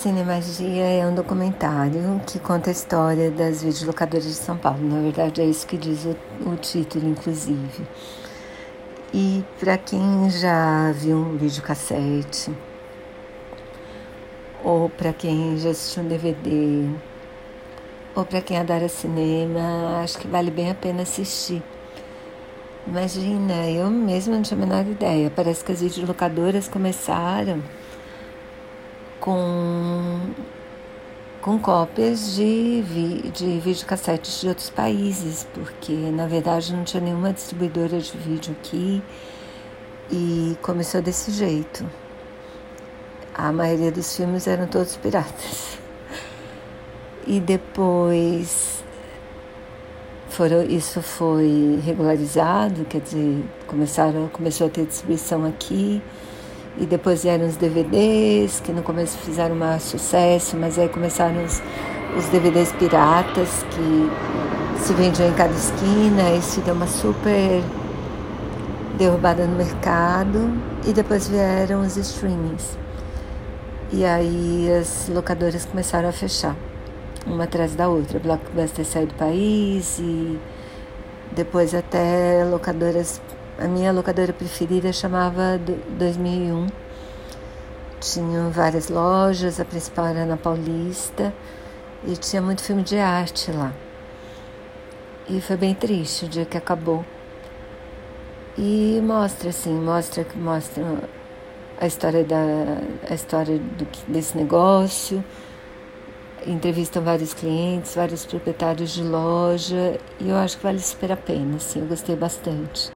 Cinemagia é um documentário que conta a história das videolocadoras de São Paulo. Na verdade, é isso que diz o, o título, inclusive. E para quem já viu um videocassete, ou para quem já assistiu um DVD, ou para quem adora cinema, acho que vale bem a pena assistir. Imagina, eu mesma não tinha a menor ideia. Parece que as videolocadoras começaram com, com cópias de, vi, de videocassetes de outros países, porque na verdade não tinha nenhuma distribuidora de vídeo aqui e começou desse jeito. A maioria dos filmes eram todos piratas. E depois foram, isso foi regularizado, quer dizer, começaram, começou a ter distribuição aqui. E depois vieram os DVDs, que no começo fizeram maior sucesso, mas aí começaram os, os DVDs piratas, que se vendiam em cada esquina, isso deu uma super derrubada no mercado. E depois vieram os streamings. E aí as locadoras começaram a fechar, uma atrás da outra. Blockbuster saiu do país e depois até locadoras a minha locadora preferida chamava 2001. Tinha várias lojas, a principal era na Paulista e tinha muito filme de arte lá. E foi bem triste o dia que acabou. E mostra assim, mostra mostra a história da a história do, desse negócio. Entrevistam vários clientes, vários proprietários de loja e eu acho que vale super a pena, assim, eu gostei bastante.